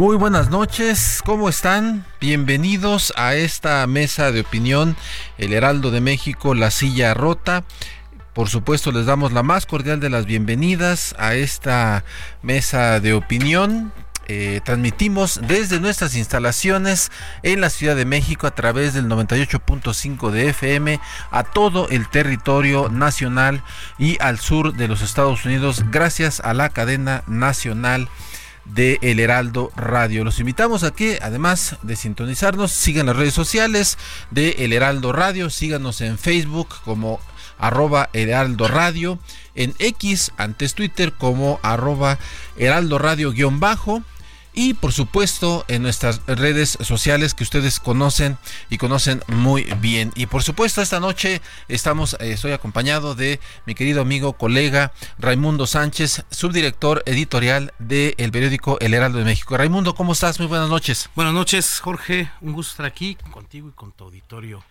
Muy buenas noches, ¿cómo están? Bienvenidos a esta mesa de opinión, El Heraldo de México, La Silla Rota. Por supuesto, les damos la más cordial de las bienvenidas a esta mesa de opinión. Eh, transmitimos desde nuestras instalaciones en la Ciudad de México a través del 98.5 de FM a todo el territorio nacional y al sur de los Estados Unidos gracias a la cadena nacional de El Heraldo Radio. Los invitamos a que, además de sintonizarnos, sigan las redes sociales de El Heraldo Radio, síganos en Facebook como arroba Heraldo Radio, en X, antes Twitter como arroba Heraldo Radio guion bajo y por supuesto en nuestras redes sociales que ustedes conocen y conocen muy bien. Y por supuesto esta noche estamos, eh, estoy acompañado de mi querido amigo, colega Raimundo Sánchez, subdirector editorial del periódico El Heraldo de México. Raimundo, ¿cómo estás? Muy buenas noches. Buenas noches, Jorge. Un gusto estar aquí contigo y con tu auditorio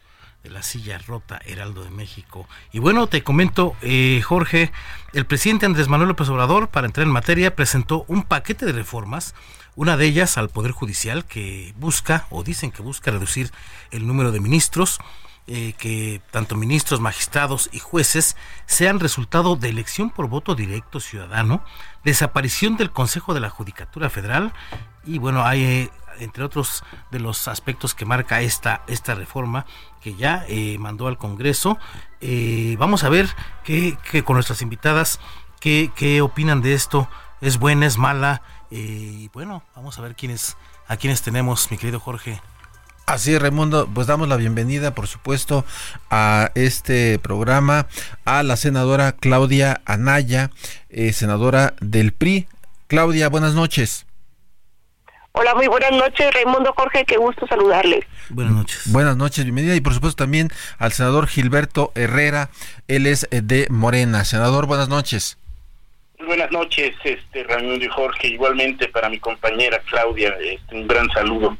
de la silla rota Heraldo de México. Y bueno, te comento, eh, Jorge, el presidente Andrés Manuel López Obrador, para entrar en materia, presentó un paquete de reformas una de ellas al Poder Judicial que busca, o dicen que busca reducir el número de ministros, eh, que tanto ministros, magistrados y jueces sean resultado de elección por voto directo ciudadano, desaparición del Consejo de la Judicatura Federal y bueno, hay eh, entre otros de los aspectos que marca esta, esta reforma que ya eh, mandó al Congreso. vamos a ver qué, con nuestras invitadas qué opinan de esto. ¿Es buena, es mala? Y bueno, vamos a ver quiénes, a quiénes tenemos, mi querido Jorge. Así es, Raimundo, pues damos la bienvenida, por supuesto, a este programa a la senadora Claudia Anaya, eh, senadora del PRI. Claudia, buenas noches. Hola, muy buenas noches, Raimundo Jorge, qué gusto saludarle. Buenas noches. Buenas noches, bienvenida y por supuesto también al senador Gilberto Herrera, él es eh, de Morena. Senador, buenas noches. Buenas noches, este Ramón y Jorge. Igualmente para mi compañera Claudia, este, un gran saludo.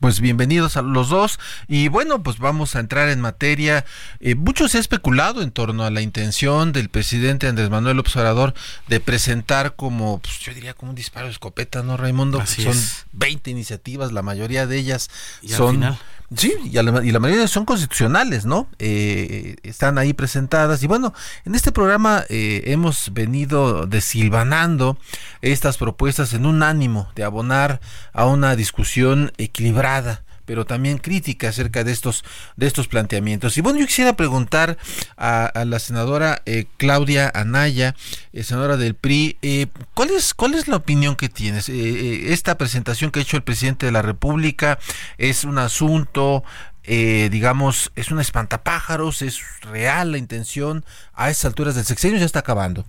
Pues bienvenidos a los dos y bueno, pues vamos a entrar en materia. Eh, mucho se ha especulado en torno a la intención del presidente Andrés Manuel Observador de presentar como, pues, yo diría como un disparo de escopeta, ¿no, Raimundo? son 20 iniciativas, la mayoría de ellas son... Sí, y, la, y la mayoría son constitucionales, ¿no? Eh, están ahí presentadas. Y bueno, en este programa eh, hemos venido desilvanando estas propuestas en un ánimo de abonar a una discusión equilibrada pero también crítica acerca de estos, de estos planteamientos. Y bueno, yo quisiera preguntar a, la senadora eh, Claudia Anaya, eh, senadora del PRI, eh, ¿cuál, es, ¿cuál es la opinión que tienes? esta presentación que ha hecho el presidente de la República es un asunto digamos, es un espantapájaros, es real la intención a estas alturas del sexenio, ya está acabando.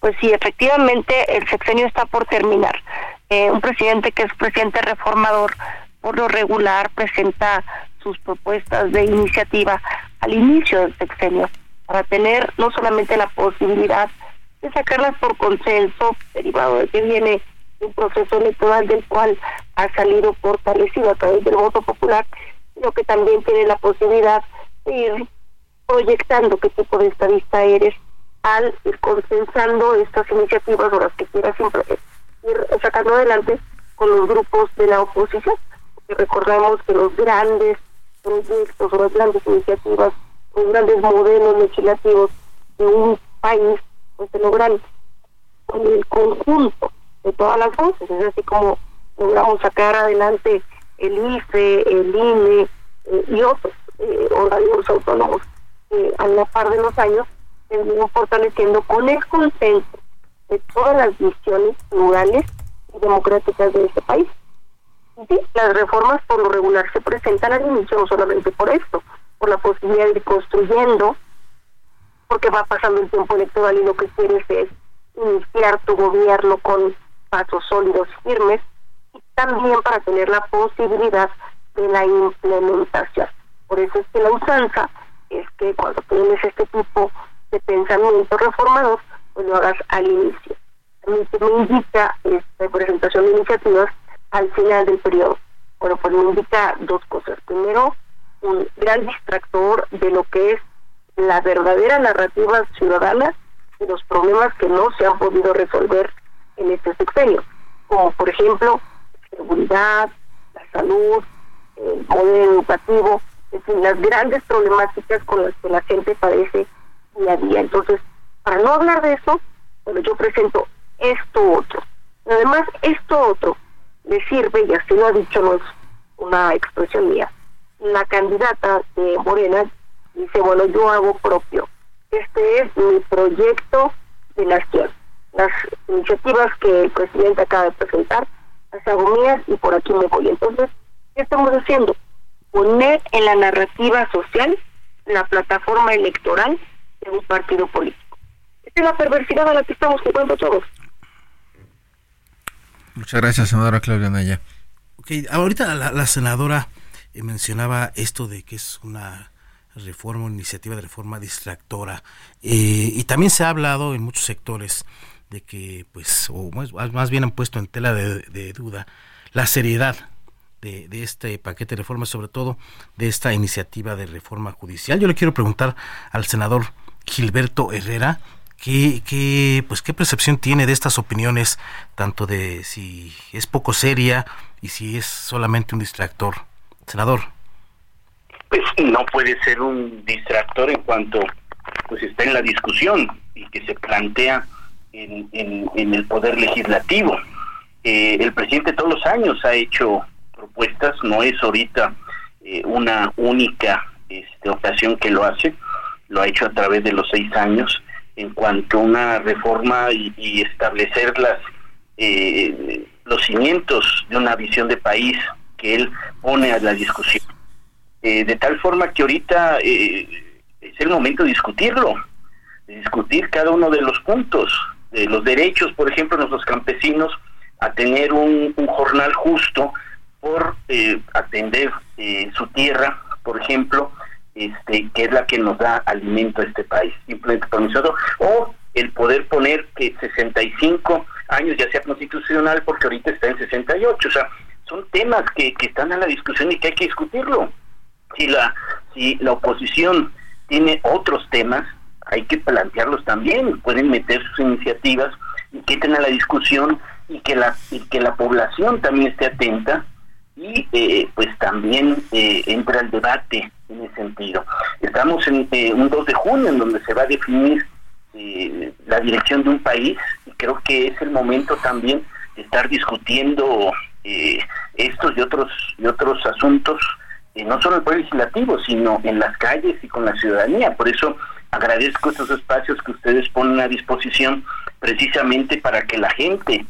Pues sí, efectivamente el sexenio está por terminar. Eh, un presidente que es presidente reformador, por lo regular presenta sus propuestas de iniciativa al inicio del sexenio, para tener no solamente la posibilidad de sacarlas por consenso, derivado de que viene un proceso electoral del cual ha salido fortalecido a través del voto popular, sino que también tiene la posibilidad de ir proyectando qué tipo de estadista eres al ir consensando estas iniciativas o las que quieras ir sacando adelante con los grupos de la oposición. Porque recordemos que los grandes proyectos las grandes iniciativas, los grandes modelos legislativos de un país, pues se logran con el conjunto de todas las voces, es así como logramos sacar adelante el IFE, el INE eh, y otros eh, organismos autónomos que a la par de los años se fortaleciendo con el consenso de todas las visiones plurales y democráticas de este país. Sí, las reformas por lo regular se presentan al inicio no solamente por esto, por la posibilidad de ir construyendo, porque va pasando el tiempo electoral y lo que quieres es iniciar tu gobierno con pasos sólidos firmes, y también para tener la posibilidad de la implementación. Por eso es que la usanza es que cuando tienes este tipo de pensamiento reformador, pues lo hagas al inicio. Me indica esta presentación de iniciativas al final del periodo. Bueno, pues me indica dos cosas. Primero, un gran distractor de lo que es la verdadera narrativa ciudadana de los problemas que no se han podido resolver en este sexenio, como por ejemplo seguridad, la salud, el modelo educativo, es decir, las grandes problemáticas con las que la gente padece día a día. Entonces, para no hablar de eso, bueno, yo presento esto otro. Además, esto otro le sirve, y así lo ha dicho, no es una expresión mía, la candidata de Morena dice, bueno, yo hago propio. Este es mi proyecto de nación. Las iniciativas que el presidente acaba de presentar, las hago mías y por aquí me voy. Entonces, ¿qué estamos haciendo? Poner en la narrativa social la plataforma electoral de un partido político. Esta es la perversidad a la que estamos jugando todos. Muchas gracias, senadora Claudia Naya. Ok, ahorita la, senadora eh, mencionaba esto de que es una reforma, una iniciativa de reforma distractora. Eh, y también se ha hablado en muchos sectores de que, pues, o más, bien han puesto en tela de, duda la seriedad de, de, este paquete de reformas, sobre todo de esta iniciativa de reforma judicial. Yo le quiero preguntar al senador Gilberto Herrera, ¿qué, qué, pues, ¿qué percepción tiene de estas opiniones, tanto de si es poco seria y si es solamente un distractor? Senador. Pues no puede ser un distractor en cuanto pues está en la discusión y que se plantea en, en, el poder legislativo. Eh, el presidente todos los años ha hecho propuestas, no es ahorita eh, una única este, ocasión que lo hace, lo ha hecho a través de los seis años en cuanto a una reforma y, establecer las eh, los cimientos de una visión de país que él pone a la discusión. Eh, de tal forma que ahorita eh, es el momento de discutirlo, de discutir cada uno de los puntos, de los derechos, por ejemplo, de nuestros campesinos a tener un, un jornal justo por atender su tierra, por ejemplo, este, que es la que nos da alimento a este país, simplemente pronunciado, o el poder poner que 65 años ya sea constitucional porque ahorita está en 68, o sea, son temas que, que están a la discusión y que hay que discutirlo. Si la, si la oposición tiene otros temas, hay que plantearlos también, pueden meter sus iniciativas y que estén a la discusión y que la, y que la población también esté atenta y eh, pues también eh, entra el debate en ese sentido. Estamos en eh, un 2 de junio en donde se va a definir la dirección de un país y creo que es el momento también de estar discutiendo estos y otros y otros asuntos no solo en el poder legislativo sino en las calles y con la ciudadanía por eso agradezco estos espacios que ustedes ponen a disposición precisamente para que la gente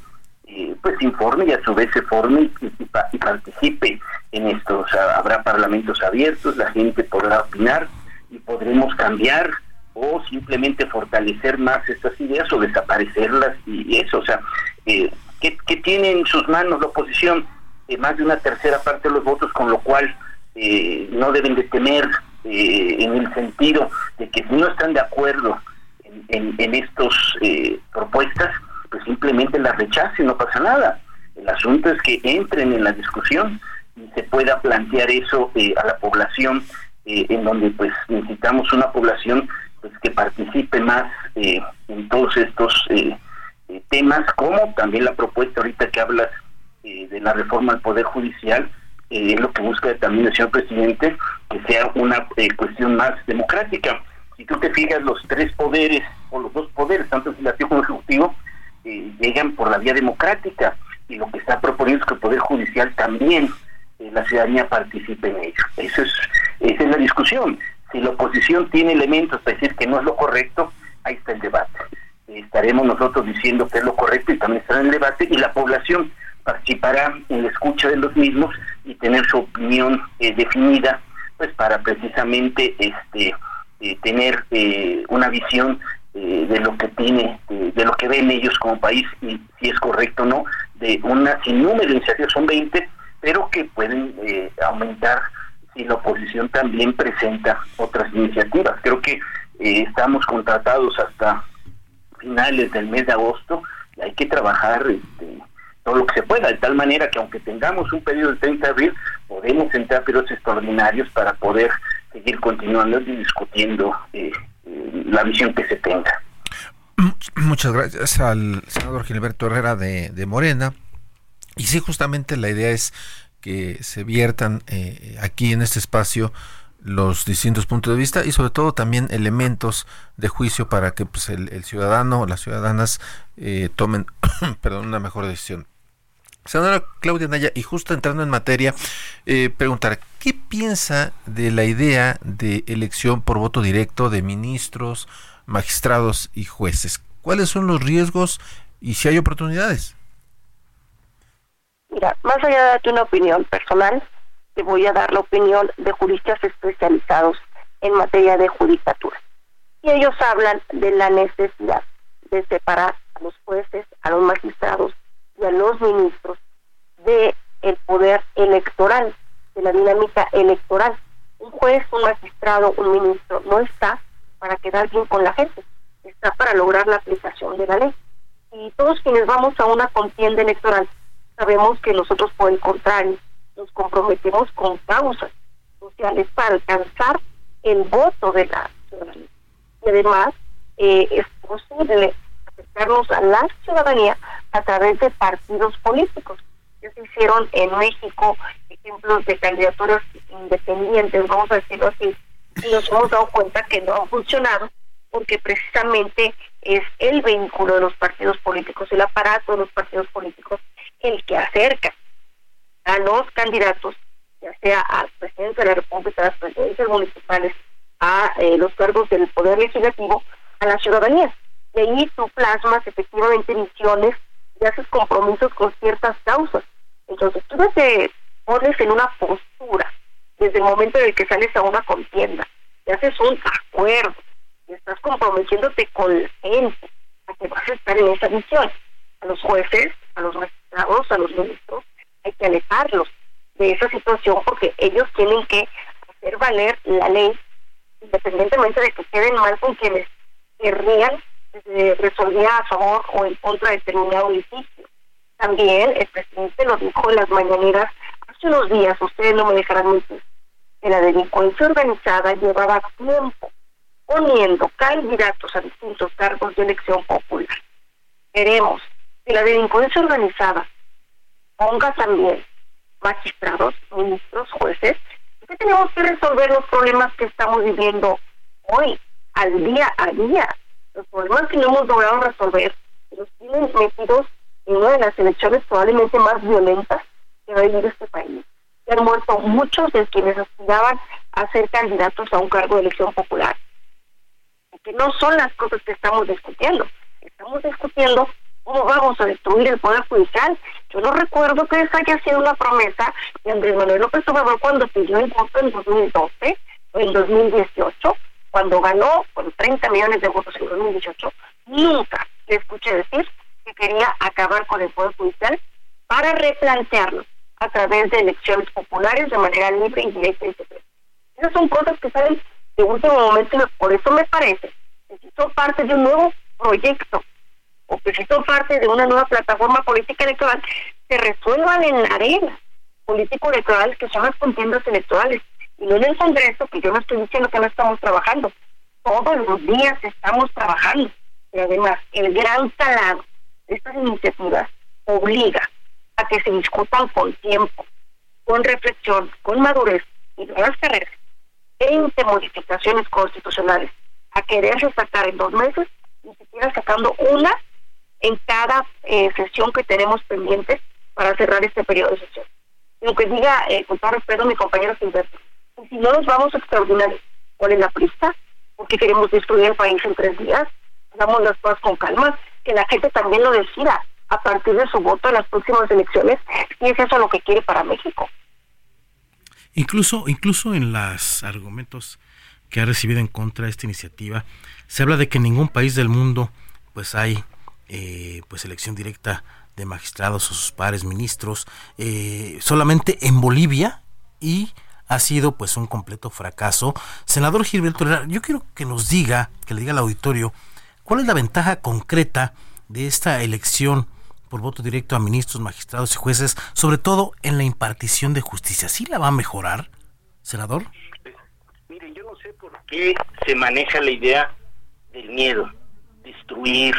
eh, pues informe y a su vez se forme y, participe en esto. O sea, habrá parlamentos abiertos, la gente podrá opinar y podremos cambiar o simplemente fortalecer más estas ideas o desaparecerlas y eso. O sea, eh, ¿qué, tiene en sus manos la oposición? Eh, más de una tercera parte de los votos, con lo cual eh, no deben de temer en el sentido de que si no están de acuerdo en, en, en estas propuestas, pues simplemente la rechace, no pasa nada. El asunto es que entren en la discusión y se pueda plantear eso eh, a la población, eh, en donde pues necesitamos una población pues que participe más eh, en todos estos temas, como también la propuesta ahorita que hablas de la reforma al Poder Judicial, eh, es lo que busca también el señor presidente, que sea una eh, cuestión más democrática. Si tú te fijas, los tres poderes, o los dos poderes, tanto legislativo como ejecutivo, eh, llegan por la vía democrática y lo que está proponiendo es que el Poder Judicial también, la ciudadanía participe en ello. Eso es, esa es la discusión. Si la oposición tiene elementos para decir que no es lo correcto, ahí está el debate. estaremos nosotros diciendo que es lo correcto y también estará en el debate y la población participará en la escucha de los mismos y tener su opinión eh, definida pues para precisamente este eh, tener eh, una visión de lo que tiene de lo que ven ellos como país y si es correcto o no de una sin de iniciativas son 20 pero que pueden aumentar si la oposición también presenta otras iniciativas. Creo que estamos contratados hasta finales del mes de agosto y hay que trabajar este, todo lo que se pueda, de tal manera que aunque tengamos un periodo del 30 de abril, podemos entrar periodos extraordinarios para poder seguir continuando y discutiendo eh, eh, la visión que se tenga. Muchas gracias al senador Gilberto Herrera de, Morena. Y sí, justamente la idea es que se viertan eh, aquí en este espacio los distintos puntos de vista y sobre todo también elementos de juicio para que pues, el, ciudadano o las ciudadanas tomen perdón, una mejor decisión. Senadora Claudia Naya, y justo entrando en materia, eh, preguntar, ¿qué piensa de la idea de elección por voto directo de ministros, magistrados y jueces? ¿Cuáles son los riesgos y si hay oportunidades? Mira, más allá de darte una opinión personal, te voy a dar la opinión de juristas especializados en materia de judicatura. Y ellos hablan de la necesidad de separar a los jueces, a los magistrados y a los ministros de el poder electoral, de la dinámica electoral. Un juez, un magistrado, un ministro no está para quedar bien con la gente, está para lograr la aplicación de la ley. Y todos quienes vamos a una contienda electoral sabemos que nosotros por el contrario nos comprometemos con causas sociales para alcanzar el voto de la ciudadanía. Y además eh, es posible acercarnos a la ciudadanía a través de partidos políticos. Ya se hicieron en México ejemplos de candidaturas independientes, vamos a decirlo así, y nos hemos dado cuenta que no han funcionado porque precisamente es el vínculo de los partidos políticos, el aparato de los partidos políticos, el que acerca a los candidatos, ya sea al presidente de la República, a las presidencias municipales, a eh, los cargos del Poder Legislativo, a la ciudadanía. Y ahí tú plasmas efectivamente misiones y haces compromisos con ciertas causas. Entonces tú te pones en una postura desde el momento en el que sales a una contienda, y haces un acuerdo, y estás comprometiéndote con la gente a que vas a estar en esa misión. A los jueces, a los magistrados, a los ministros, hay que alejarlos de esa situación porque ellos tienen que hacer valer la ley independientemente de que queden mal con quienes querrían se resolvía a favor o en contra de determinado litigio. También el presidente lo dijo en las mañaneras hace unos días, ustedes no me dejarán mentir, que la delincuencia organizada llevaba tiempo poniendo candidatos a distintos cargos de elección popular. Queremos que la delincuencia organizada ponga también magistrados, ministros, jueces, que tenemos que resolver los problemas que estamos viviendo hoy, al día a día los problemas que no hemos logrado resolver los tienen metidos en una de las elecciones probablemente más violentas que va a vivir este país. Se han muerto muchos de quienes aspiraban a ser candidatos a un cargo de elección popular. Que no son las cosas que estamos discutiendo. Estamos discutiendo cómo vamos a destruir el Poder Judicial. Yo no recuerdo que esa haya sido una promesa de Andrés Manuel López Obrador cuando pidió el voto en 2012 o en 2018 cuando ganó con 30 millones de votos en 2018, nunca le escuché decir que quería acabar con el Poder Judicial para replantearlo a través de elecciones populares de manera libre, indirecta y secreta. Esas son cosas que salen de último momento por eso me parece que si son parte de un nuevo proyecto o que si son parte de una nueva plataforma política electoral, se resuelvan en la arena político-electoral que son las contiendas electorales y no el Congreso, que yo no estoy diciendo que no estamos trabajando. Todos los días estamos trabajando. Y además, el gran calado de estas iniciativas obliga a que se discutan con tiempo, con reflexión, con madurez y nuevas carreras, 20 modificaciones constitucionales a quererse sacar en dos meses, ni siquiera sacando una en cada eh, sesión que tenemos pendientes para cerrar este periodo de sesión. Lo que diga, eh, con todo respeto, mi compañero Silvestre, si no nos vamos a extraordinarios, ¿cuál es la prisa? Porque queremos destruir el país en tres días, hagamos las cosas con calma, que la gente también lo decida a partir de su voto en las próximas elecciones, si es eso lo que quiere para México. Incluso, incluso en los argumentos que ha recibido en contra de esta iniciativa, se habla de que en ningún país del mundo pues hay eh, pues elección directa de magistrados o sus pares ministros, eh, solamente en Bolivia y ha sido pues un completo fracaso. Senador Gilberto Herrera, yo quiero que nos diga, que le diga al auditorio, cuál es la ventaja concreta de esta elección por voto directo a ministros, magistrados y jueces, sobre todo en la impartición de justicia. ¿Sí la va a mejorar, senador? Miren, yo no sé por qué se maneja la idea del miedo, destruir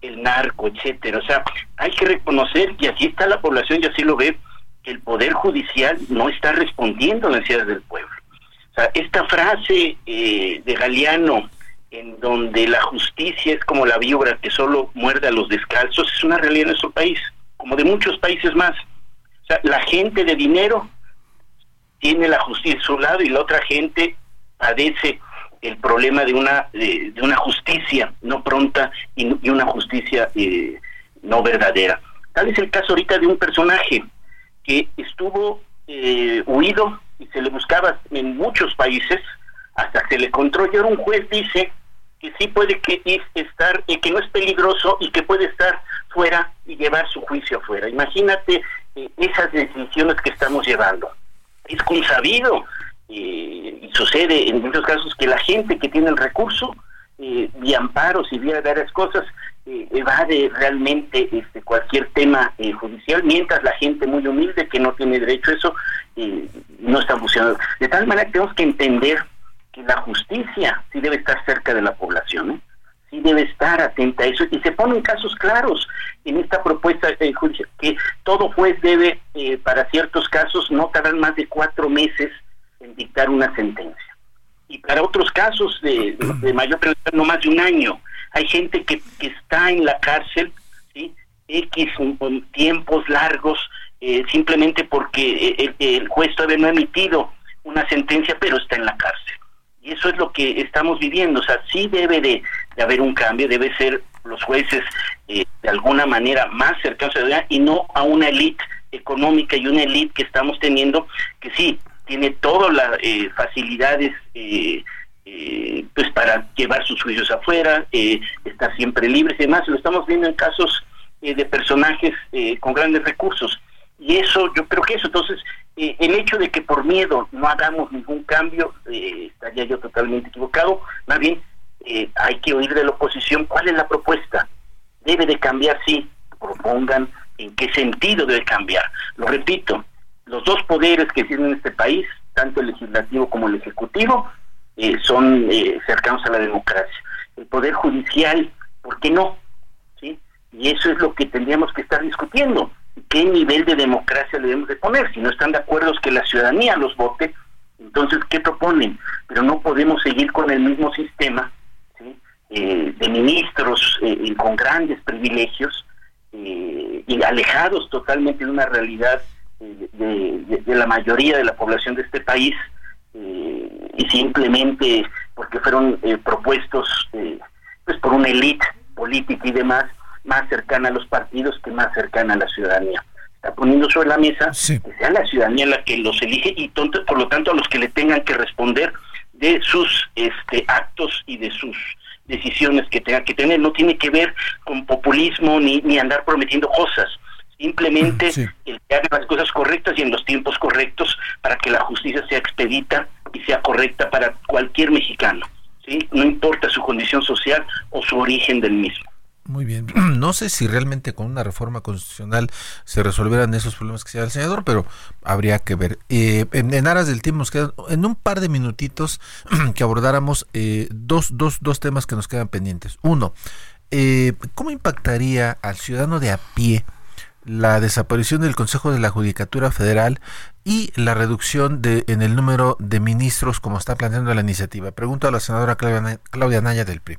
el narco, etcétera. O sea, hay que reconocer que así está la población y así lo ve, el Poder Judicial no está respondiendo a las necesidades del pueblo. O sea, esta frase eh, de Galeano, en donde la justicia es como la víbora que solo muerde a los descalzos, es una realidad en nuestro país, como de muchos países más. O sea, la gente de dinero tiene la justicia a su lado y la otra gente padece el problema de una de, una justicia no pronta y, una justicia eh, no verdadera. Tal es el caso ahorita de un personaje que estuvo eh, huido y se le buscaba en muchos países hasta que le encontró y ahora un juez dice que sí puede que estar y que no es peligroso y que puede estar fuera y llevar su juicio afuera. Imagínate eh, esas decisiones que estamos llevando. Es consabido eh, y sucede en muchos casos que la gente que tiene el recurso eh, de amparos y vía varias cosas eh, evade realmente este, cualquier tema eh, judicial, mientras la gente muy humilde que no tiene derecho a eso no está funcionando. De tal manera que tenemos que entender que la justicia sí debe estar cerca de la población, sí debe estar atenta a eso y se ponen casos claros en esta propuesta de juicio que todo juez debe para ciertos casos no tardar más de cuatro meses en dictar una sentencia. Y para otros casos de, mayor prioridad, no más de un año. Hay gente que, está en la cárcel, ¿sí? X tiempos largos, eh, simplemente porque el, el, juez todavía no ha emitido una sentencia, pero está en la cárcel. Y eso es lo que estamos viviendo. O sea, sí debe de, haber un cambio, debe ser los jueces eh, de alguna manera más cercanos a la y no a una élite económica y una élite que estamos teniendo que sí, tiene todas las eh, facilidades eh, eh, pues para llevar sus juicios afuera, estar siempre libres y demás. Lo estamos viendo en casos de personajes con grandes recursos. Y eso, yo creo que eso, entonces, el hecho de que por miedo no hagamos ningún cambio, estaría yo totalmente equivocado. Más bien, hay que oír de la oposición cuál es la propuesta. Debe de cambiar, sí, propongan en qué sentido debe cambiar. Lo repito, los dos poderes que tienen este país, tanto el legislativo como el ejecutivo, eh, son eh, cercanos a la democracia. El poder judicial, ¿por qué no? ¿Sí? Y eso es lo que tendríamos que estar discutiendo. ¿Qué nivel de democracia debemos de poner? Si no están de acuerdo que la ciudadanía los vote, entonces, ¿qué proponen? Pero no podemos seguir con el mismo sistema eh, de ministros con grandes privilegios y alejados totalmente de una realidad de, la mayoría de la población de este país eh, y simplemente porque fueron eh, propuestos eh, pues por una élite política y demás más cercana a los partidos que más cercana a la ciudadanía. Está poniendo sobre la mesa que sea la ciudadanía la que los elige y por lo tanto a los que le tengan que responder de sus este, actos y de sus decisiones que tenga que tener. No tiene que ver con populismo ni, ni andar prometiendo cosas simplemente el que haga las cosas correctas y en los tiempos correctos para que la justicia sea expedita y sea correcta para cualquier mexicano, ¿sí? no importa su condición social o su origen del mismo. Muy bien. No sé si realmente con una reforma constitucional se resolverán esos problemas que sea el senador, pero habría que ver. Eh, en, aras del tiempo nos quedan en un par de minutitos que abordáramos eh, dos, dos, dos temas que nos quedan pendientes. Uno, eh, ¿cómo impactaría al ciudadano de a pie la desaparición del Consejo de la Judicatura Federal y la reducción de, en el número de ministros como está planteando la iniciativa. Pregunto a la senadora Claudia, Claudia Naya del PRI.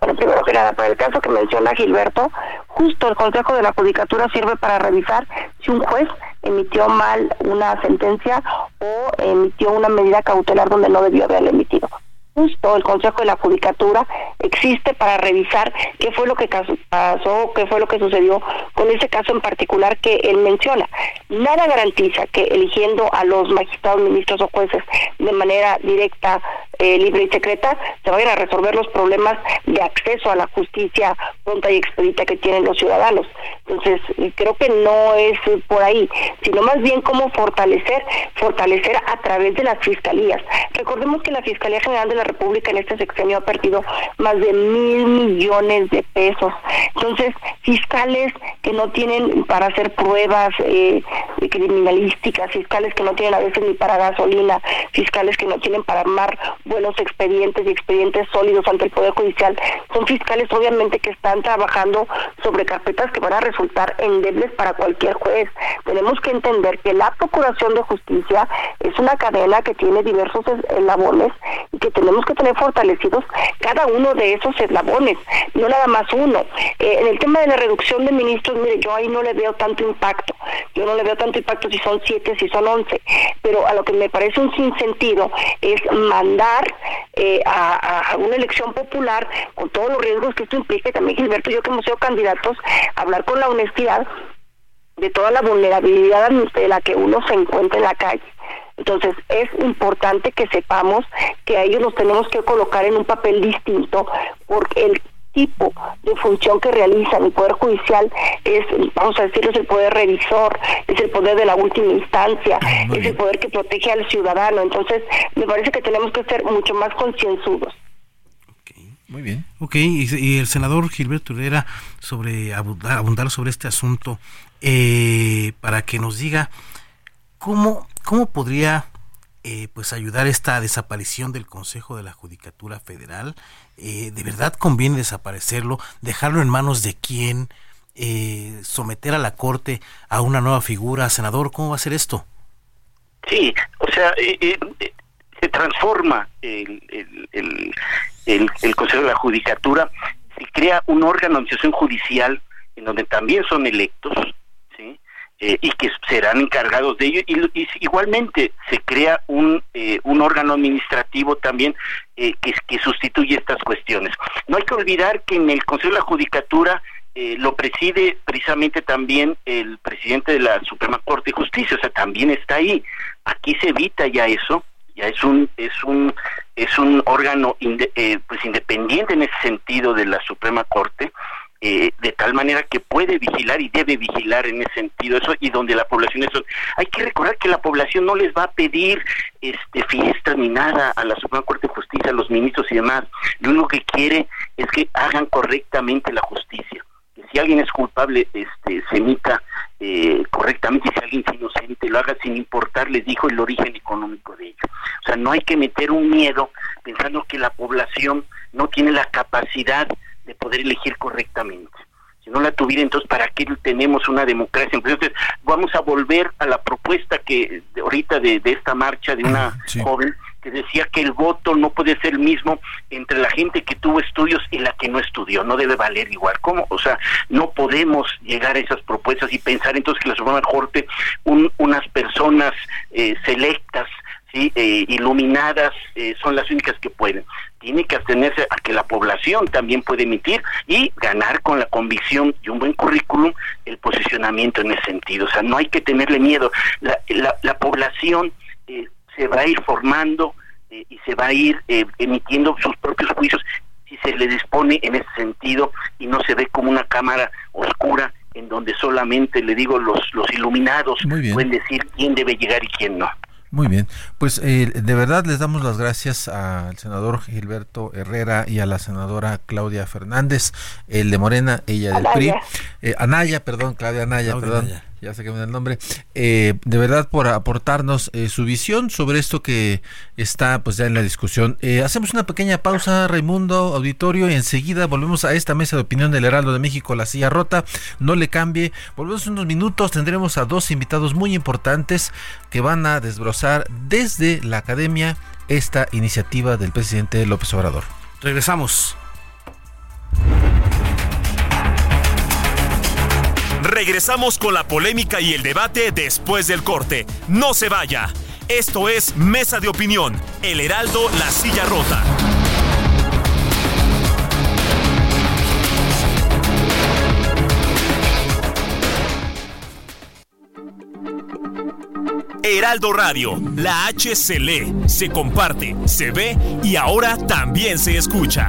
Bueno, primero que nada, para el caso que menciona Gilberto, justo el Consejo de la Judicatura sirve para revisar si un juez emitió mal una sentencia o emitió una medida cautelar donde no debió haberla emitido justo el Consejo de la Judicatura existe para revisar qué fue lo que pasó, qué fue lo que sucedió con ese caso en particular que él menciona. Nada garantiza que eligiendo a los magistrados, ministros o jueces de manera directa, eh, libre y secreta, se vayan a resolver los problemas de acceso a la justicia pronta y expedita que tienen los ciudadanos. Entonces, creo que no es por ahí, sino más bien cómo fortalecer, fortalecer a través de las fiscalías. Recordemos que la Fiscalía General de la República en este sexenio ha perdido más de mil millones de pesos. Entonces, fiscales que no tienen para hacer pruebas eh, criminalísticas, fiscales que no tienen a veces ni para gasolina, fiscales que no tienen para armar buenos expedientes y expedientes sólidos ante el Poder Judicial, son fiscales obviamente que están trabajando sobre carpetas que van a resultar endebles para cualquier juez. Tenemos que entender que la Procuración de Justicia es una cadena que tiene diversos eslabones y que tenemos que tener fortalecidos cada uno de esos eslabones, no nada más uno. Eh, en el tema de la reducción de ministros, mire, yo ahí no le veo tanto impacto. Yo no le veo tanto impacto si son siete, si son once. Pero a lo que me parece un sinsentido es mandar eh, a, una elección popular con todos los riesgos que esto implica. También Gilberto yo que hemos sido candidatos, hablar con la honestidad de toda la vulnerabilidad de la que uno se encuentra en la calle. Entonces es importante que sepamos que a ellos los tenemos que colocar en un papel distinto porque el tipo de función que realizan el Poder Judicial es, vamos a decirlo, es el poder revisor, es el poder de la última instancia, ah, es el poder que protege al ciudadano. Entonces, me parece que tenemos que ser mucho más concienzudos. Muy bien. Ok, y, el senador Gilberto Herrera, sobre abundar, sobre este asunto, eh, para que nos diga cómo ¿Cómo podría eh, pues ayudar esta desaparición del Consejo de la Judicatura Federal? Eh, ¿De verdad conviene desaparecerlo? ¿Dejarlo en manos de quién? Eh, ¿Someter a la Corte a una nueva figura? Senador, ¿cómo va a ser esto? Sí, o sea, se transforma el, el, el, Consejo de la Judicatura, se crea un órgano de administración judicial en donde también son electos, eh, y que serán encargados de ello. Y, igualmente se crea un, eh, un órgano administrativo también eh, que, que sustituye estas cuestiones. No hay que olvidar que en el Consejo de la Judicatura lo preside precisamente también el presidente de la Suprema Corte de Justicia, o sea, también está ahí. Aquí se evita ya eso, es un es un es un órgano pues independiente en ese sentido de la Suprema Corte eh, de tal manera que puede vigilar y debe vigilar en ese sentido eso y donde la población hay que recordar que la población no les va a pedir este fiesta ni nada a la Suprema Corte de Justicia a los ministros y demás. Lo único que quiere es que hagan correctamente la justicia si alguien es culpable este se emita eh, correctamente si alguien es inocente lo haga sin importar les dijo el origen económico de ello o sea no hay que meter un miedo pensando que la población no tiene la capacidad de poder elegir correctamente. Si no la tuviera, entonces, ¿para qué tenemos una democracia? Entonces, vamos a volver a la propuesta que ahorita de, esta marcha de una joven que decía que el voto no puede ser el mismo entre la gente que tuvo estudios y la que no estudió, no debe valer igual. ¿Cómo? O sea, no podemos llegar a esas propuestas y pensar entonces que la Suprema Corte, un, unas personas eh, selectas, ¿sí? Eh, iluminadas, eh, son las únicas que pueden tiene que abstenerse a que la población también puede emitir y ganar con la convicción y un buen currículum el posicionamiento en ese sentido. O sea, no hay que tenerle miedo. La, la, población eh, se va a ir formando eh, y se va a ir eh, emitiendo sus propios juicios si se le dispone en ese sentido y no se ve como una cámara oscura en donde solamente, le digo, los, los iluminados pueden decir quién debe llegar y quién no. Muy bien, pues eh, de verdad les damos las gracias al senador Gilberto Herrera y a la senadora Claudia Fernández, el de Morena, ella del PRI, eh, Anaya, perdón, Claudia Anaya, perdón, ya da el nombre, eh, de verdad por aportarnos eh, su visión sobre esto que está pues ya en la discusión. Eh, hacemos una pequeña pausa, Raimundo, auditorio, y enseguida volvemos a esta mesa de opinión del Heraldo de México, La Silla Rota, no le cambie, volvemos unos minutos, tendremos a dos invitados muy importantes que van a desbrozar desde la academia esta iniciativa del presidente López Obrador. Regresamos. Regresamos con la polémica y el debate después del corte. No se vaya. Esto es Mesa de Opinión, El Heraldo, La Silla Rota. Heraldo Radio, la H se lee, se comparte, se ve y ahora también se escucha.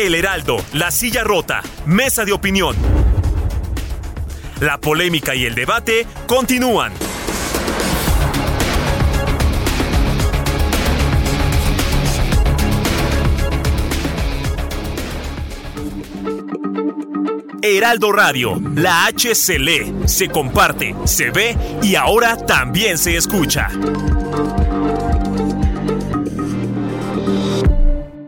El Heraldo, La Silla Rota, Mesa de Opinión. La polémica y el debate continúan. Heraldo Radio, la H se lee, se comparte, se ve y ahora también se escucha.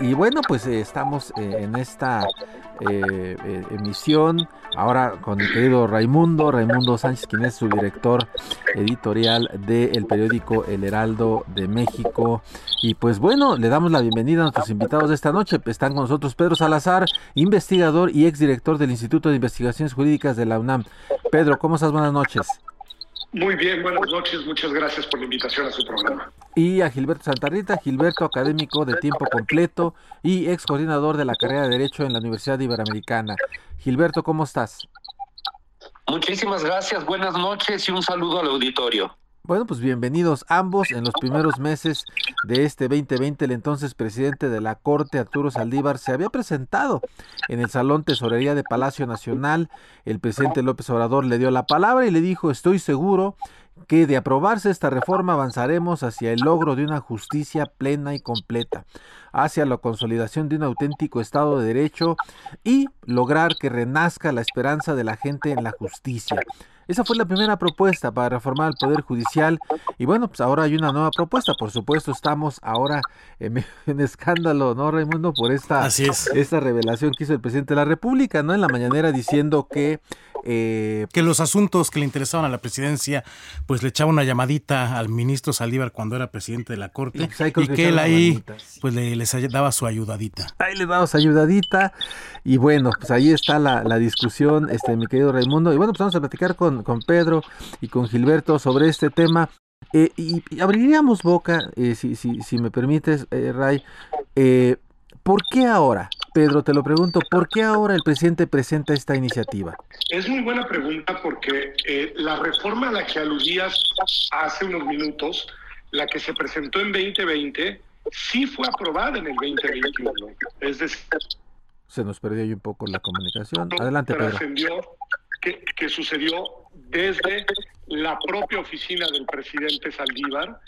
Y bueno, pues eh, estamos eh, en esta eh, emisión ahora con mi querido Raimundo, Raimundo Sánchez, quien es su director editorial del periódico El Heraldo de México. Y pues bueno, le damos la bienvenida a nuestros invitados de esta noche. Están con nosotros Pedro Salazar, investigador y exdirector del Instituto de Investigaciones Jurídicas de la UNAM. Pedro, ¿cómo estás? Buenas noches. Muy bien, buenas noches, muchas gracias por la invitación a su programa. Y a Gilberto Santarrita, Gilberto académico de tiempo completo y ex coordinador de la carrera de Derecho en la Universidad Iberoamericana. Gilberto, ¿cómo estás? Muchísimas gracias, buenas noches y un saludo al auditorio. Bueno, pues bienvenidos ambos. En los primeros meses de este 2020, el entonces presidente de la Corte, Arturo Saldívar, se había presentado en el Salón Tesorería de Palacio Nacional. El presidente López Obrador le dio la palabra y le dijo, estoy seguro que de aprobarse esta reforma avanzaremos hacia el logro de una justicia plena y completa, hacia la consolidación de un auténtico Estado de Derecho y lograr que renazca la esperanza de la gente en la justicia. Esa fue la primera propuesta para reformar el Poder Judicial y bueno, pues ahora hay una nueva propuesta. Por supuesto, estamos ahora en, en escándalo, ¿no, Raimundo? Por esta, esta revelación que hizo el presidente de la República, ¿no? En la mañanera diciendo que... Eh, que los asuntos que le interesaban a la presidencia, pues le echaba una llamadita al ministro Saldívar cuando era presidente de la Corte y, que, que él ahí pues le, les daba su ayudadita. Ahí le daba su ayudadita y bueno, pues ahí está la, la discusión, este mi querido Raimundo. Y bueno, pues vamos a platicar con, con Pedro y con Gilberto sobre este tema. Eh, y, y, abriríamos boca, eh, si, si, si, me permites, eh, Ray. ¿Por qué ahora? Pedro, te lo pregunto, ¿por qué ahora el presidente presenta esta iniciativa? Es muy buena pregunta porque la reforma a la que aludías hace unos minutos, la que se presentó en 2020, sí fue aprobada en el 2021. Es decir, se nos perdió ahí un poco la comunicación. Adelante, Pedro. Que, que, sucedió desde la propia oficina del presidente Saldívar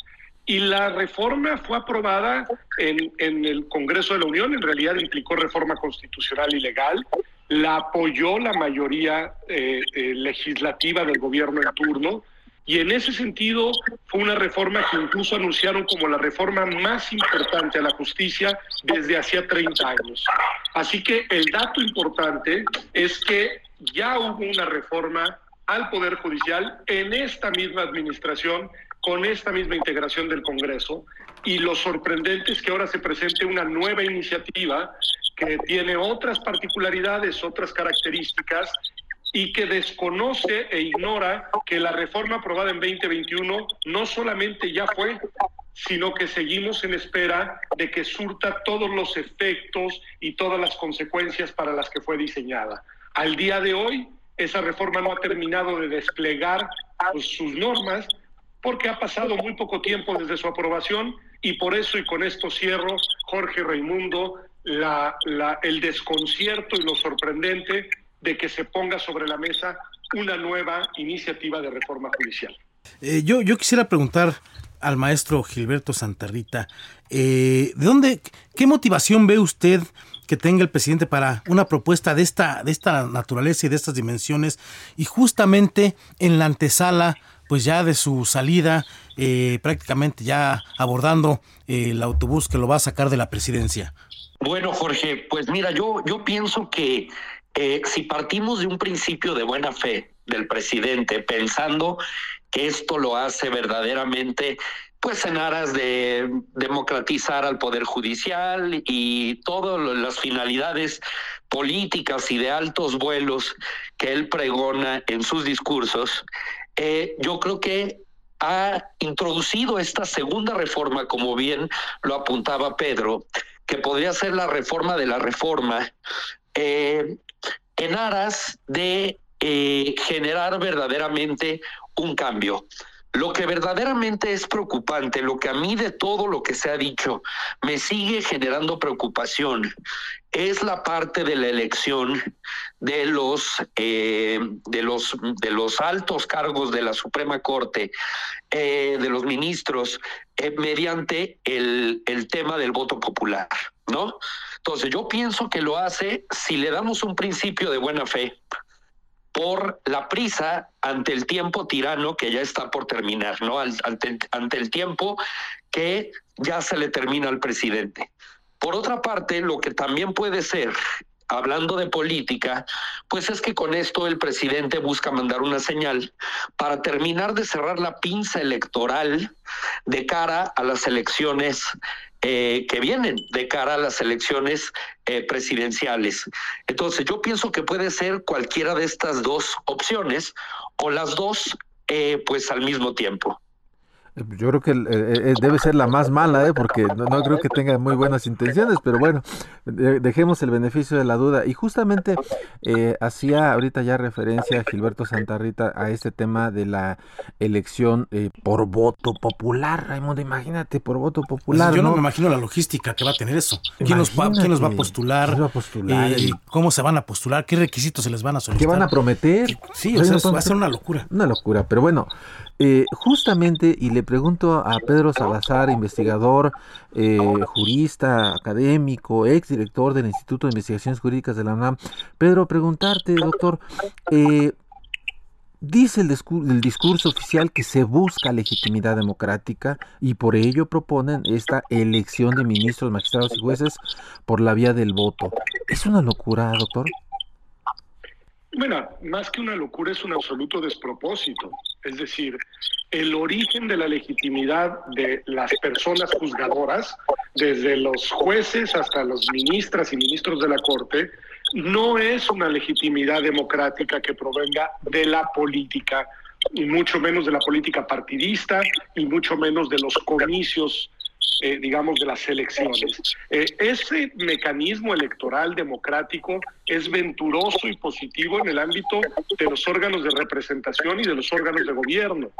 y la reforma fue aprobada en, en el Congreso de la Unión, en realidad implicó reforma constitucional y legal, la apoyó la mayoría eh, eh, legislativa del gobierno en turno, y en ese sentido fue una reforma que incluso anunciaron como la reforma más importante a la justicia desde hacía 30 años. Así que el dato importante es que ya hubo una reforma al Poder Judicial en esta misma administración, con esta misma integración del Congreso. Y lo sorprendente es que ahora se presente una nueva iniciativa que tiene otras particularidades, otras características y que desconoce e ignora que la reforma aprobada en 2021 no solamente ya fue, sino que seguimos en espera de que surta todos los efectos y todas las consecuencias para las que fue diseñada. Al día de hoy, esa reforma no ha terminado de desplegar pues, sus normas porque ha pasado muy poco tiempo desde su aprobación y por eso, y con esto cierro, Jorge Raimundo, el desconcierto y lo sorprendente de que se ponga sobre la mesa una nueva iniciativa de reforma judicial. Eh, yo, yo quisiera preguntar al maestro Gilberto Santarrita, eh, ¿de dónde, qué motivación ve usted que tenga el presidente para una propuesta de esta, de esta naturaleza y de estas dimensiones y justamente en la antesala pues ya de su salida, eh, prácticamente ya abordando el autobús que lo va a sacar de la presidencia? Bueno, Jorge, pues mira, yo, yo pienso que eh, si partimos de un principio de buena fe del presidente, pensando que esto lo hace verdaderamente pues en aras de democratizar al poder judicial y todas las finalidades políticas y de altos vuelos que él pregona en sus discursos, eh, yo creo que ha introducido esta segunda reforma, como bien lo apuntaba Pedro, que podría ser la reforma de la reforma, eh, en aras de eh, generar verdaderamente un cambio. Lo que verdaderamente es preocupante, lo que a mí de todo lo que se ha dicho me sigue generando preocupación, es la parte de la elección de los eh, de los de los altos cargos de la Suprema Corte, eh, de los ministros, eh, mediante el, el tema del voto popular, ¿no? Entonces yo pienso que lo hace si le damos un principio de buena fe por la prisa ante el tiempo tirano que ya está por terminar, ¿no? Ante, el tiempo que ya se le termina al presidente. Por otra parte, lo que también puede ser hablando de política, pues es que con esto el presidente busca mandar una señal para terminar de cerrar la pinza electoral de cara a las elecciones eh, que vienen de cara a las elecciones eh, presidenciales. Entonces, yo pienso que puede ser cualquiera de estas dos opciones o las dos, eh, pues al mismo tiempo. Yo creo que eh, eh, debe ser la más mala, ¿eh? porque no, creo que tenga muy buenas intenciones, pero bueno, dejemos el beneficio de la duda. Y justamente hacía ahorita ya referencia a Gilberto Santarrita a este tema de la elección por voto popular, Raimundo, imagínate, por voto popular. yo no, me imagino la logística que va a tener eso. ¿Quién, nos va, ¿quién nos va a postular? Va a postular ¿Cómo se van a postular? ¿Qué requisitos se les van a solicitar? ¿Qué van a prometer? Sí, o sea, va a ser una locura. Una locura, pero bueno, eh, justamente, y le pregunto a Pedro Salazar, investigador, eh, jurista, académico, ex director del Instituto de Investigaciones Jurídicas de la UNAM. Pedro, preguntarte, doctor, eh, dice el, discurso oficial que se busca legitimidad democrática y por ello proponen esta elección de ministros, magistrados y jueces por la vía del voto. ¿Es una locura, doctor? Bueno, más que una locura es un absoluto despropósito. Es decir, el origen de la legitimidad de las personas juzgadoras, desde los jueces hasta los ministras y ministros de la Corte, no es una legitimidad democrática que provenga de la política, y mucho menos de la política partidista, y mucho menos de los comicios eh, digamos, de las elecciones. Eh, ese mecanismo electoral democrático es venturoso y positivo en el ámbito de los órganos de representación y de los órganos de gobierno.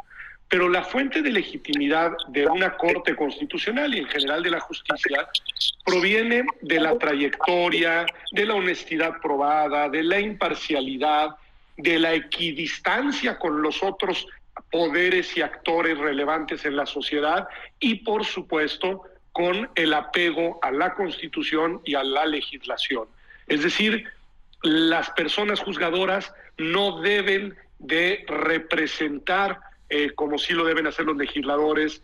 Pero la fuente de legitimidad de una Corte Constitucional y en general de la justicia proviene de la trayectoria, de la honestidad probada, de la imparcialidad, de la equidistancia con los otros poderes y actores relevantes en la sociedad y, por supuesto, con el apego a la Constitución y a la legislación. Es decir, las personas juzgadoras no deben de representar, eh, como sí lo deben hacer los legisladores,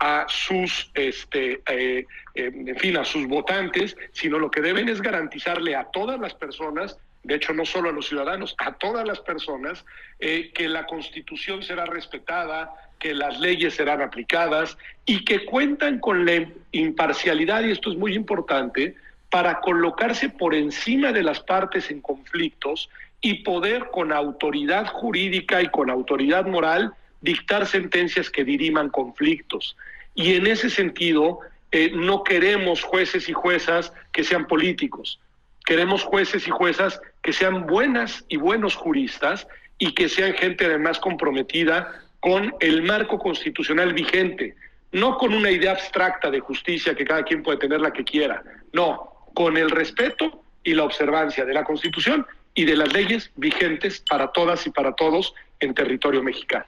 a sus, este, eh, en fin, a sus votantes, sino lo que deben es garantizarle a todas las personas de hecho no solo a los ciudadanos, a todas las personas, eh, que la constitución será respetada, que las leyes serán aplicadas y que cuentan con la imparcialidad, y esto es muy importante, para colocarse por encima de las partes en conflictos y poder con autoridad jurídica y con autoridad moral dictar sentencias que diriman conflictos. Y en ese sentido, eh, no queremos jueces y juezas que sean políticos. Queremos jueces y juezas que sean buenas y buenos juristas y que sean gente además comprometida con el marco constitucional vigente, no con una idea abstracta de justicia que cada quien puede tener la que quiera, no, con el respeto y la observancia de la Constitución y de las leyes vigentes para todas y para todos en territorio mexicano.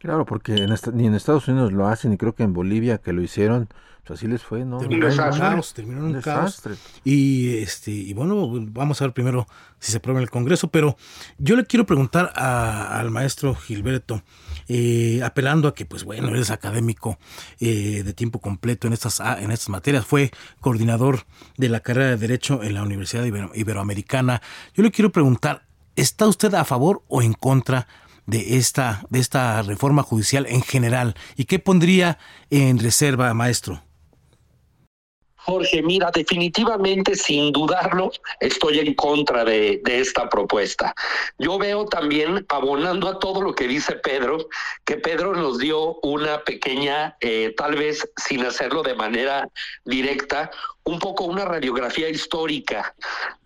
Claro, porque en ni en Estados Unidos lo hacen y creo que en Bolivia que lo hicieron, pues así les fue, ¿no? Terminaron terminaron un caos. Y este y bueno, vamos a ver primero si se aprueba en el Congreso, pero yo le quiero preguntar al maestro Gilberto, eh, apelando a que, pues bueno, eres académico eh, de tiempo completo en estas, ah, en estas materias, fue coordinador de la carrera de Derecho en la Universidad Iberoamericana. Yo le quiero preguntar, ¿está usted a favor o en contra de esta, de esta reforma judicial en general? ¿Y qué pondría en reserva, maestro? Jorge, mira, definitivamente, sin dudarlo, estoy en contra de, esta propuesta. Yo veo también, abonando a todo lo que dice Pedro, que Pedro nos dio una pequeña, eh, tal vez sin hacerlo de manera directa, un poco una radiografía histórica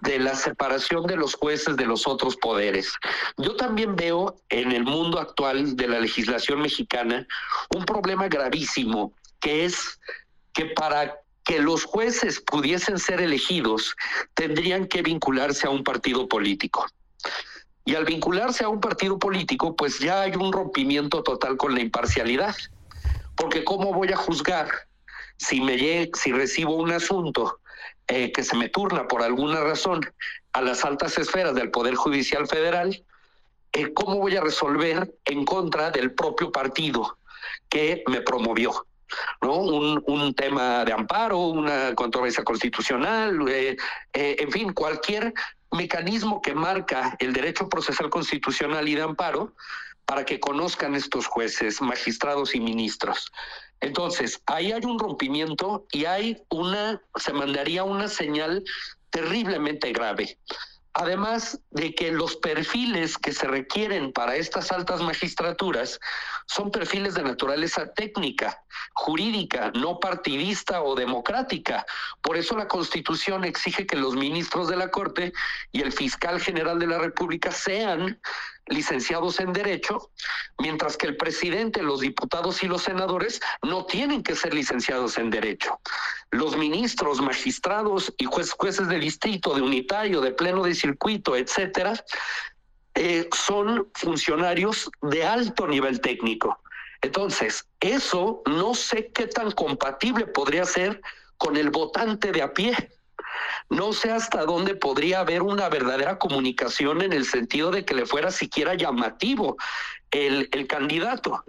de la separación de los jueces de los otros poderes. Yo también veo en el mundo actual de la legislación mexicana un problema gravísimo, que es que para que los jueces pudiesen ser elegidos, tendrían que vincularse a un partido político. Y al vincularse a un partido político, pues ya hay un rompimiento total con la imparcialidad. Porque ¿cómo voy a juzgar si, me si recibo un asunto eh, que se me turna por alguna razón a las altas esferas del Poder Judicial Federal? Eh, ¿Cómo voy a resolver en contra del propio partido que me promovió? ¿No? Un, tema de amparo, una controversia constitucional, eh, eh, en fin, cualquier mecanismo que marca el derecho procesal constitucional y de amparo para que conozcan estos jueces, magistrados y ministros. Entonces, ahí hay un rompimiento y hay una, se mandaría una señal terriblemente grave. Además de que los perfiles que se requieren para estas altas magistraturas son perfiles de naturaleza técnica, jurídica, no partidista o democrática. Por eso la Constitución exige que los ministros de la Corte y el fiscal general de la República sean licenciados en Derecho, mientras que el presidente, los diputados y los senadores no tienen que ser licenciados en Derecho. Los ministros, magistrados y jueces de distrito, de unitario, de pleno de circuito, etcétera, eh, son funcionarios de alto nivel técnico. Entonces, eso no sé qué tan compatible podría ser con el votante de a pie. No sé hasta dónde podría haber una verdadera comunicación en el sentido de que le fuera siquiera llamativo el, el candidato.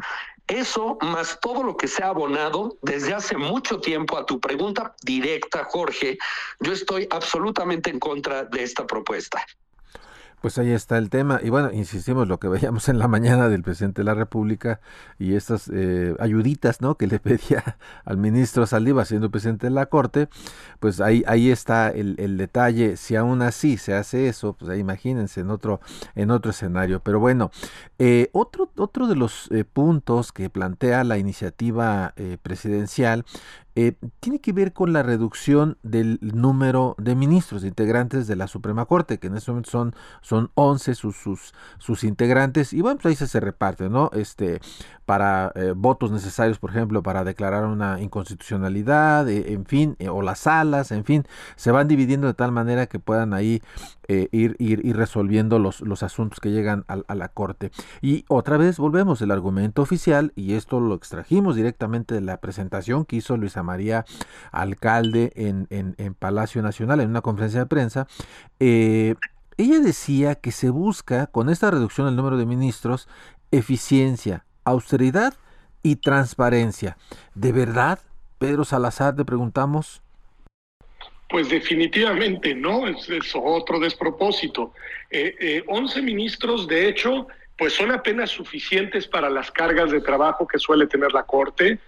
Eso, más todo lo que se ha abonado desde hace mucho tiempo a tu pregunta directa, Jorge, yo estoy absolutamente en contra de esta propuesta. Pues ahí está el tema. Y bueno, insistimos lo que veíamos en la mañana del presidente de la República y estas eh, ayuditas, ¿no? Que le pedía al ministro Saldívar siendo presidente de la Corte. Pues ahí, ahí está el, el, detalle. Si aún así se hace eso, pues ahí imagínense en otro, en otro escenario. Pero bueno, eh, otro, otro de los eh, puntos que plantea la iniciativa presidencial eh, tiene que ver con la reducción del número de ministros, integrantes de la Suprema Corte, que en este momento son, son 11 sus, sus, sus integrantes, y bueno, pues ahí se, reparte, ¿no? Este, para eh, votos necesarios, por ejemplo, para declarar una inconstitucionalidad, eh, en fin, o las salas, en fin, se van dividiendo de tal manera que puedan ahí ir, ir, ir, resolviendo los, los asuntos que llegan a, a la Corte. Y otra vez volvemos, el argumento oficial, y esto lo extrajimos directamente de la presentación que hizo Luis María Alcalde en, en, Palacio Nacional, en una conferencia de prensa, eh, ella decía que se busca, con esta reducción del número de ministros, eficiencia, austeridad y transparencia. ¿De verdad, Pedro Salazar, te preguntamos? Pues definitivamente no, es, otro despropósito. Eh, 11 ministros, de hecho, pues son apenas suficientes para las cargas de trabajo que suele tener la Corte.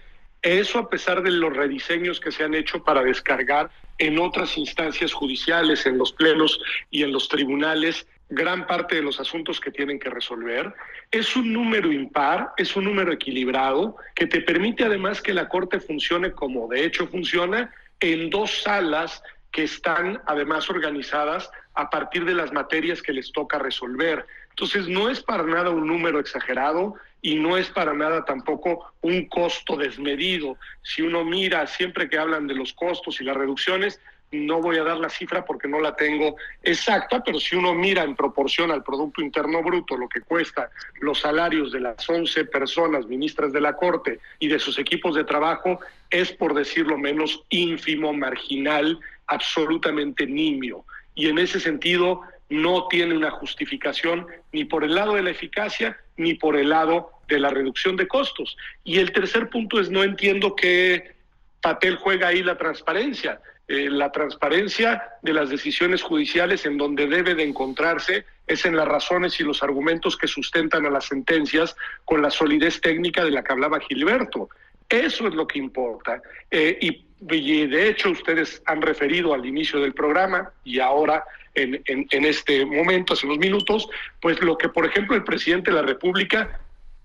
Eso a pesar de los rediseños que se han hecho para descargar en otras instancias judiciales, en los plenos y en los tribunales, gran parte de los asuntos que tienen que resolver. Es un número impar, es un número equilibrado, que te permite además que la Corte funcione como de hecho funciona en dos salas que están además organizadas a partir de las materias que les toca resolver. Entonces, no es para nada un número exagerado y no es para nada tampoco un costo desmedido. Si uno mira siempre que hablan de los costos y las reducciones, no voy a dar la cifra porque no la tengo exacta, pero si uno mira en proporción al Producto Interno Bruto lo que cuesta los salarios de las 11 personas ministras de la Corte y de sus equipos de trabajo, es por decirlo menos ínfimo, marginal, absolutamente nimio. Y en ese sentido no tiene una justificación ni por el lado de la eficacia ni por el lado de la reducción de costos. Y el tercer punto es no entiendo qué papel juega ahí la transparencia. Eh, la transparencia de las decisiones judiciales en donde debe de encontrarse es en las razones y los argumentos que sustentan a las sentencias con la solidez técnica de la que hablaba Gilberto. Eso es lo que importa. Eh, y, de hecho ustedes han referido al inicio del programa y ahora en, en este momento, hace unos minutos, pues lo que por ejemplo el presidente de la República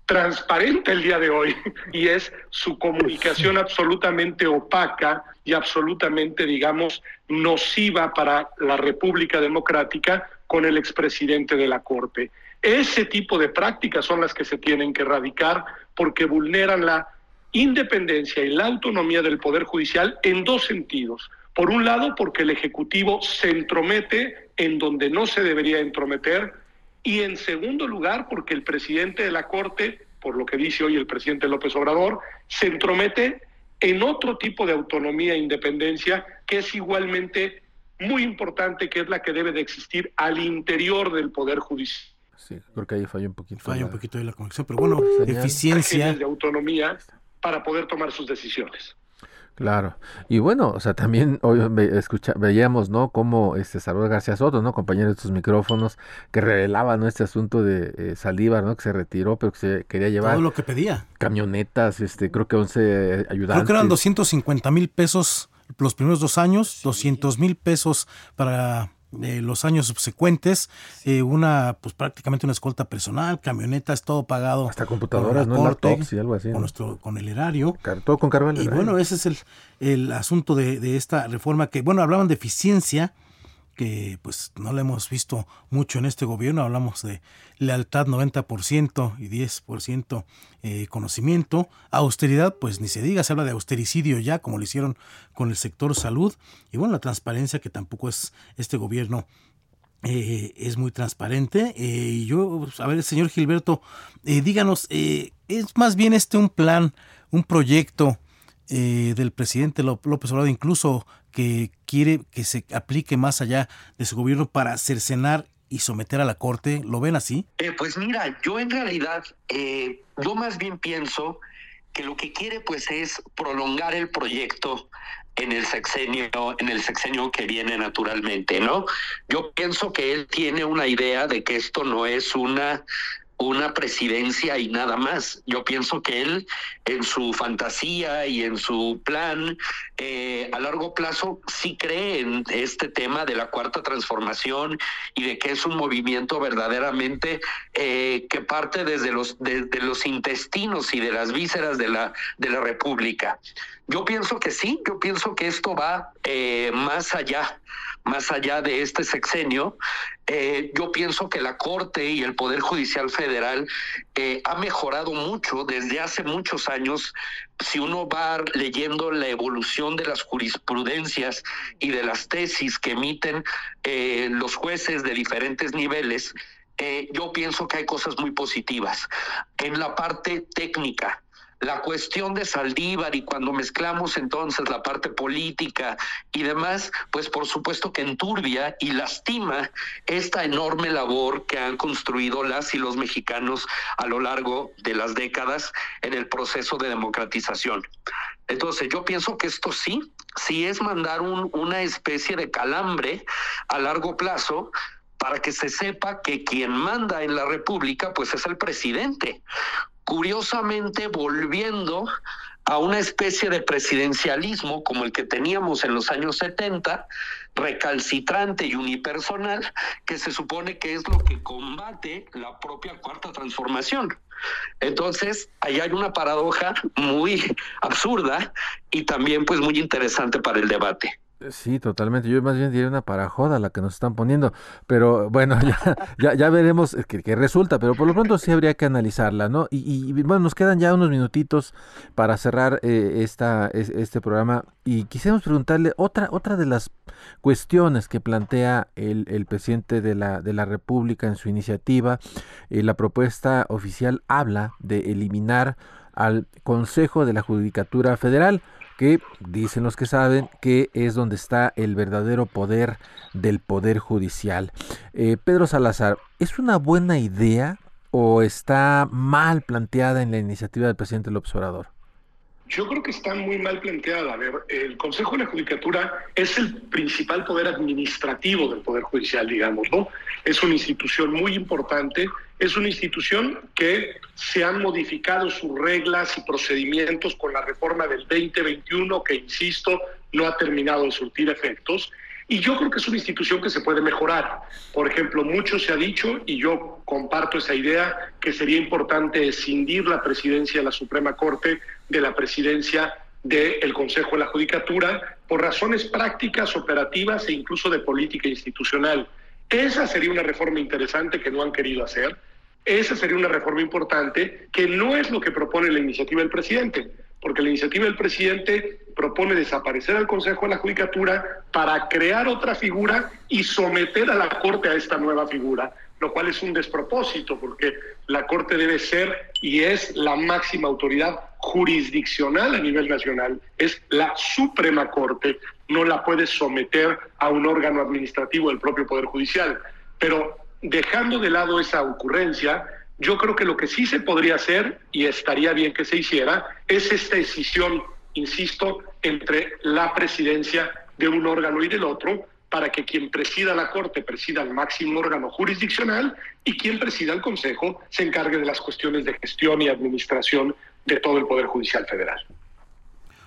transparente el día de hoy y es su comunicación absolutamente opaca y absolutamente, digamos, nociva para la República Democrática con el expresidente de la Corte. Ese tipo de prácticas son las que se tienen que erradicar porque vulneran la independencia y la autonomía del Poder Judicial en dos sentidos. Por un lado, porque el Ejecutivo se entromete en donde no se debería entrometer, y en segundo lugar, porque el presidente de la Corte, por lo que dice hoy el presidente López Obrador, se entromete en otro tipo de autonomía e independencia que es igualmente muy importante, que es la que debe de existir al interior del Poder Judicial. Sí, creo que ahí falla un poquito. Falla un poquito de la conexión, pero bueno, eficiencia. De autonomía para poder tomar sus decisiones. Claro. Y bueno, o sea, también hoy escucha, veíamos, ¿no? Cómo este Salvador García Soto, ¿no? Compañero de estos micrófonos, que revelaba, ¿no? Este asunto de eh, Saldívar, ¿no? Que se retiró, pero que se quería llevar. Todo lo que pedía. Camionetas, este, creo que 11 ayudantes. Creo que eran 250 mil pesos los primeros dos años, 200 mil pesos para los años subsecuentes, eh, una, pues prácticamente una escolta personal, camionetas, todo pagado. Hasta computadoras, ¿no? Laptops y algo así. Con, nuestro, con el erario. Todo con carbón. Y bueno, ese es el, el asunto de, de, esta reforma que, bueno, hablaban de eficiencia, que pues no la hemos visto mucho en este gobierno, hablamos de lealtad 90% y 10% eh, conocimiento, austeridad pues ni se diga, se habla de austericidio ya como lo hicieron con el sector salud. Y bueno, la transparencia que tampoco es este gobierno eh, es muy transparente. Eh, y yo, pues, a ver, señor Gilberto, díganos, ¿es más bien este un plan, un proyecto del presidente López Obrador, incluso que quiere que se aplique más allá de su gobierno para cercenar y someter a la corte? ¿Lo ven así? Eh, pues mira, yo en realidad, eh, yo más bien pienso que lo que quiere pues es prolongar el proyecto en el sexenio, en el sexenio que viene naturalmente, ¿no? Yo pienso que él tiene una idea de que esto no es una una presidencia y nada más. Yo pienso que él, en su fantasía y en su plan eh, a largo plazo, sí cree en este tema de la cuarta transformación y de que es un movimiento verdaderamente eh, que parte desde los, los intestinos y de las vísceras de la, de la República. Yo pienso que sí, yo pienso que esto va eh, más allá, más allá de este sexenio. Eh, yo pienso que la Corte y el Poder Judicial Federal eh, ha mejorado mucho desde hace muchos años. Si uno va leyendo la evolución de las jurisprudencias y de las tesis que emiten los jueces de diferentes niveles, yo pienso que hay cosas muy positivas. En la parte técnica, la cuestión de Saldívar y cuando mezclamos entonces la parte política y demás, pues por supuesto que enturbia y lastima esta enorme labor que han construido las y los mexicanos a lo largo de las décadas en el proceso de democratización. Entonces yo pienso que esto sí si es mandar un, una especie de calambre a largo plazo para que se sepa que quien manda en la República pues es el presidente. Curiosamente, volviendo a una especie de presidencialismo como el que teníamos en los años 70, recalcitrante y unipersonal, que se supone que es lo que combate la propia cuarta transformación. Entonces, ahí hay una paradoja muy absurda y también pues muy interesante para el debate. Sí, totalmente. Yo más bien diría una parajoda la que nos están poniendo. Pero bueno, ya, ya, veremos qué, resulta. Pero por lo pronto sí habría que analizarla, ¿no? Y, bueno, nos quedan ya unos minutitos para cerrar eh, esta, este programa. Y quisiéramos preguntarle otra, otra de las cuestiones que plantea el, el presidente de la, de la República en su iniciativa. Eh, la propuesta oficial habla de eliminar al Consejo de la Judicatura Federal que dicen los que saben que es donde está el verdadero poder del poder judicial. Eh, Pedro Salazar, ¿es una buena idea o está mal planteada en la iniciativa del presidente López Obrador? Yo creo que está muy mal planteada. A ver, el Consejo de la Judicatura es el principal poder administrativo del Poder Judicial, digamos, ¿no? Es una institución muy importante, es una institución que se han modificado sus reglas y procedimientos con la reforma del 2021, que, insisto, no ha terminado de surtir efectos. Y yo creo que es una institución que se puede mejorar. Por ejemplo, mucho se ha dicho, y yo comparto esa idea, que sería importante escindir la presidencia de la Suprema Corte de la presidencia del Consejo de la Judicatura por razones prácticas, operativas e incluso de política institucional. Esa sería una reforma interesante que no han querido hacer. Esa sería una reforma importante que no es lo que propone la iniciativa del presidente, porque la iniciativa del presidente propone desaparecer al Consejo de la Judicatura para crear otra figura y someter a la Corte a esta nueva figura lo cual es un despropósito, porque la Corte debe ser y es la máxima autoridad jurisdiccional a nivel nacional, es la Suprema Corte, no la puede someter a un órgano administrativo del propio Poder Judicial. Pero dejando de lado esa ocurrencia, yo creo que lo que sí se podría hacer, y estaría bien que se hiciera, es esta decisión, insisto, entre la presidencia de un órgano y del otro, para que quien presida la Corte presida el máximo órgano jurisdiccional y quien presida el Consejo se encargue de las cuestiones de gestión y administración de todo el Poder Judicial Federal.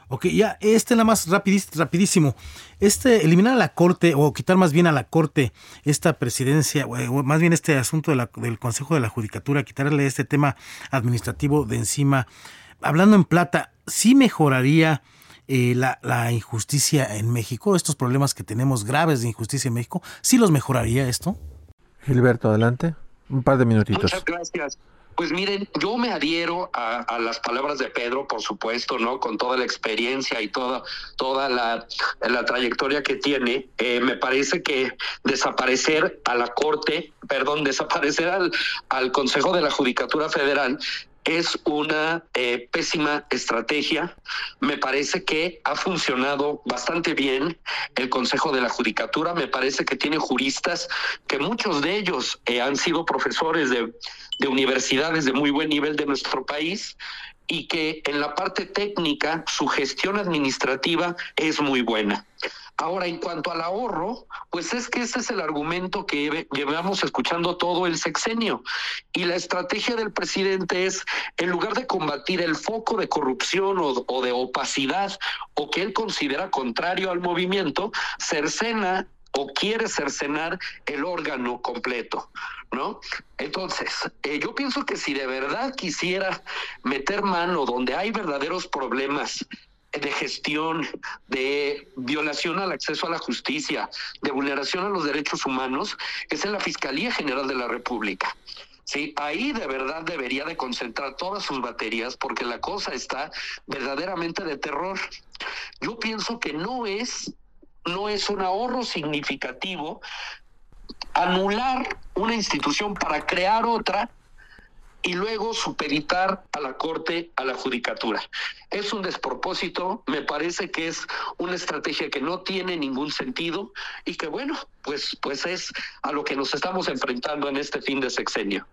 Ok, ya, este nada más rapidísimo. Este, eliminar a la Corte, o quitar más bien a la Corte esta presidencia, o más bien este asunto del Consejo de la Judicatura, quitarle este tema administrativo de encima, hablando en plata, ¿sí mejoraría eh, la, la, injusticia en México, estos problemas que tenemos graves de injusticia en México, ¿sí los mejoraría esto? Gilberto, adelante. Un par de minutitos. Muchas gracias. Pues miren, yo me adhiero a, las palabras de Pedro, por supuesto, ¿no? Con toda la experiencia y toda, toda la, la trayectoria que tiene. Eh, me parece que desaparecer a la Corte, perdón, desaparecer al, al Consejo de la Judicatura Federal es una eh, pésima estrategia. Me parece que ha funcionado bastante bien el Consejo de la Judicatura. Me parece que tiene juristas que muchos de ellos eh, han sido profesores de, de universidades de muy buen nivel de nuestro país y que en la parte técnica su gestión administrativa es muy buena. Ahora, en cuanto al ahorro, pues es que ese es el argumento que llevamos escuchando todo el sexenio. Y la estrategia del presidente es, en lugar de combatir el foco de corrupción o, de opacidad, o que él considera contrario al movimiento, cercena o quiere cercenar el órgano completo, ¿no? Entonces, eh, yo pienso que si de verdad quisiera meter mano donde hay verdaderos problemas de gestión, de violación al acceso a la justicia, de vulneración a los derechos humanos, es en la Fiscalía General de la República. Sí, ahí de verdad debería de concentrar todas sus baterías porque la cosa está verdaderamente de terror. Yo pienso que no es no es un ahorro significativo anular una institución para crear otra y luego supeditar a la Corte a la Judicatura. Es un despropósito, me parece que es una estrategia que no tiene ningún sentido y que bueno, pues, pues es a lo que nos estamos enfrentando en este fin de sexenio.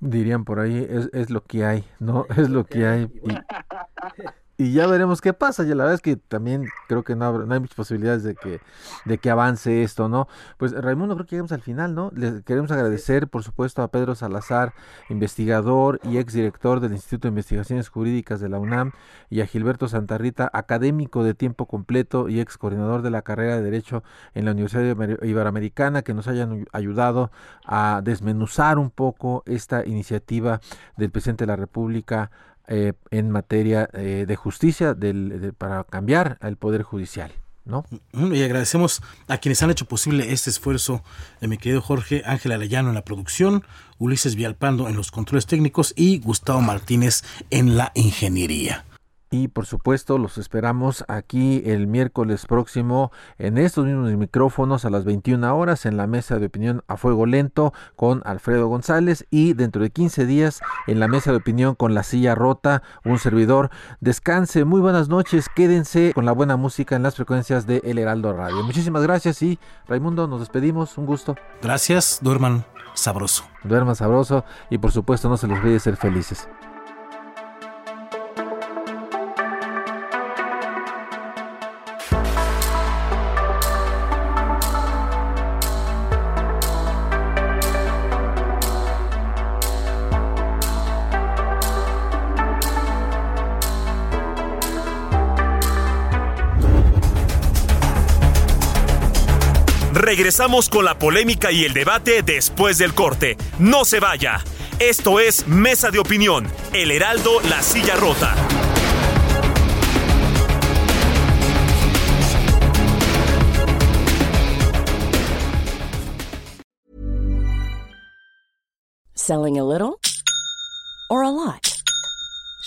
Dirían por ahí, es, es lo que hay, ¿no? Es lo que hay. y ya veremos qué pasa. Y la verdad es que también creo que no, no, hay muchas posibilidades de que, de que avance esto, ¿no? Pues Raimundo, creo que llegamos al final, ¿no? Les queremos agradecer, por supuesto, a Pedro Salazar, investigador y exdirector del Instituto de Investigaciones Jurídicas de la UNAM, y a Gilberto Santarrita, académico de tiempo completo y ex coordinador de la carrera de Derecho en la Universidad Iberoamericana, que nos hayan ayudado a desmenuzar un poco esta iniciativa del presidente de la República eh, en materia eh, de justicia del, para cambiar al Poder Judicial. ¿No? Y agradecemos a quienes han hecho posible este esfuerzo de mi querido Jorge Ángel Arellano en la producción, Ulises Vialpando en los controles técnicos y Gustavo Martínez en la ingeniería. Y por supuesto los esperamos aquí el miércoles próximo en estos mismos micrófonos a las 21 horas en la mesa de opinión a fuego lento con Alfredo González y dentro de 15 días en la mesa de opinión con la silla rota, un servidor. Descanse, muy buenas noches, quédense con la buena música en las frecuencias de El Heraldo Radio. Muchísimas gracias y Raimundo, nos despedimos, un gusto. Gracias, duerman sabroso. Duerman sabroso y por supuesto no se les olvide ser felices. Regresamos con la polémica y el debate después del corte. No se vaya. Esto es Mesa de Opinión, El Heraldo, La Silla Rota. Selling a little or a lot?